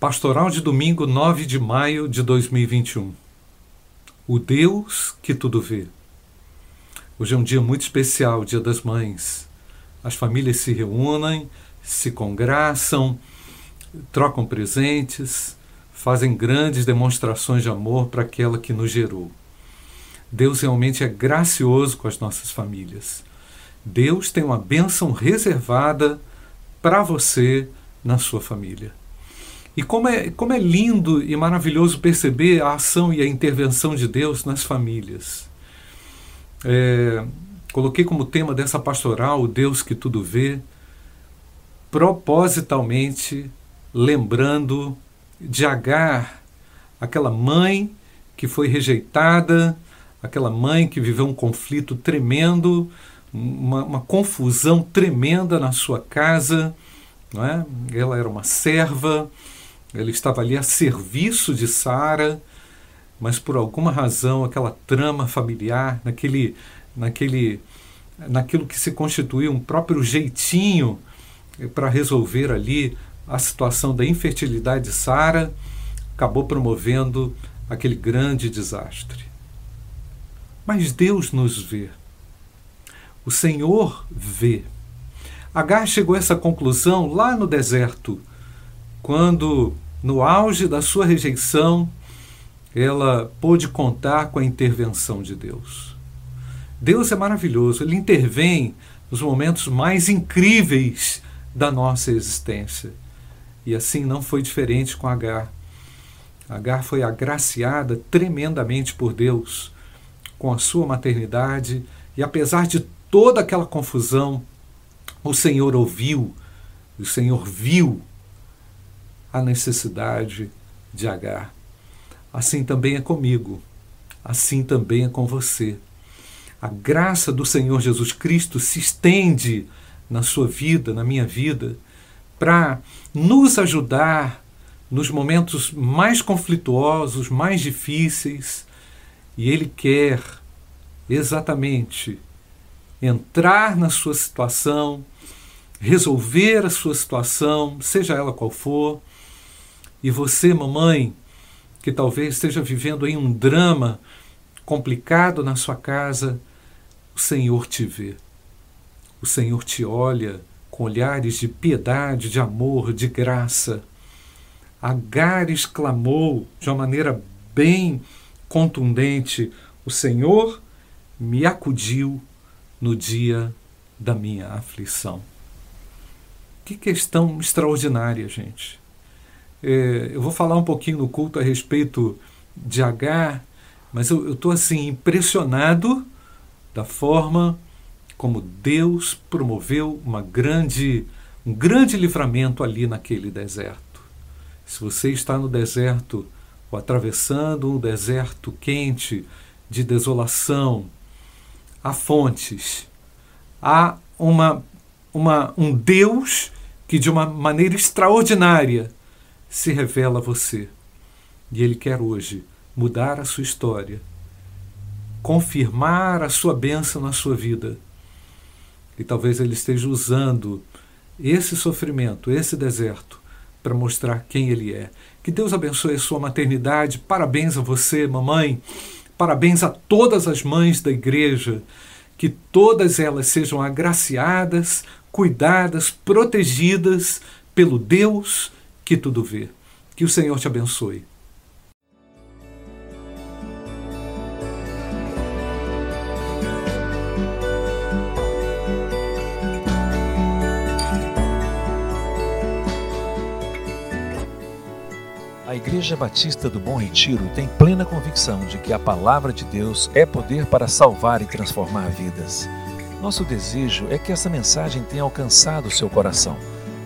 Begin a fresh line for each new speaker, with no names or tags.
Pastoral de domingo 9 de maio de 2021. O Deus que tudo vê. Hoje é um dia muito especial, Dia das Mães. As famílias se reúnem, se congraçam, trocam presentes, fazem grandes demonstrações de amor para aquela que nos gerou. Deus realmente é gracioso com as nossas famílias. Deus tem uma bênção reservada para você na sua família. E como é, como é lindo e maravilhoso perceber a ação e a intervenção de Deus nas famílias. É, coloquei como tema dessa pastoral o Deus que tudo vê, propositalmente lembrando de Agar, aquela mãe que foi rejeitada, aquela mãe que viveu um conflito tremendo, uma, uma confusão tremenda na sua casa. Não é? Ela era uma serva, ele estava ali a serviço de Sara, mas por alguma razão aquela trama familiar, naquele, naquele, naquilo que se constituiu um próprio jeitinho para resolver ali a situação da infertilidade de Sara, acabou promovendo aquele grande desastre. Mas Deus nos vê. O Senhor vê. Agar chegou a essa conclusão lá no deserto, quando, no auge da sua rejeição, ela pôde contar com a intervenção de Deus. Deus é maravilhoso, ele intervém nos momentos mais incríveis da nossa existência. E assim não foi diferente com Agar. Agar foi agraciada tremendamente por Deus com a sua maternidade, e apesar de toda aquela confusão, o Senhor ouviu, o Senhor viu a necessidade de Agar. Assim também é comigo, assim também é com você. A graça do Senhor Jesus Cristo se estende na sua vida, na minha vida, para nos ajudar nos momentos mais conflituosos, mais difíceis, e Ele quer exatamente entrar na sua situação, resolver a sua situação, seja ela qual for, e você, mamãe, que talvez esteja vivendo aí um drama complicado na sua casa, o Senhor te vê. O Senhor te olha com olhares de piedade, de amor, de graça. Agar exclamou de uma maneira bem contundente: O Senhor me acudiu no dia da minha aflição. Que questão extraordinária, gente. É, eu vou falar um pouquinho no culto a respeito de Agar, mas eu estou assim impressionado da forma como Deus promoveu uma grande, um grande livramento ali naquele deserto. Se você está no deserto ou atravessando um deserto quente de desolação, há fontes, há uma, uma, um Deus que de uma maneira extraordinária se revela a você. E Ele quer hoje mudar a sua história, confirmar a sua bênção na sua vida. E talvez Ele esteja usando esse sofrimento, esse deserto, para mostrar quem Ele é. Que Deus abençoe a sua maternidade. Parabéns a você, mamãe. Parabéns a todas as mães da igreja. Que todas elas sejam agraciadas, cuidadas, protegidas pelo Deus que tudo vê. Que o Senhor te abençoe.
A Igreja Batista do Bom Retiro tem plena convicção de que a palavra de Deus é poder para salvar e transformar vidas. Nosso desejo é que essa mensagem tenha alcançado seu coração.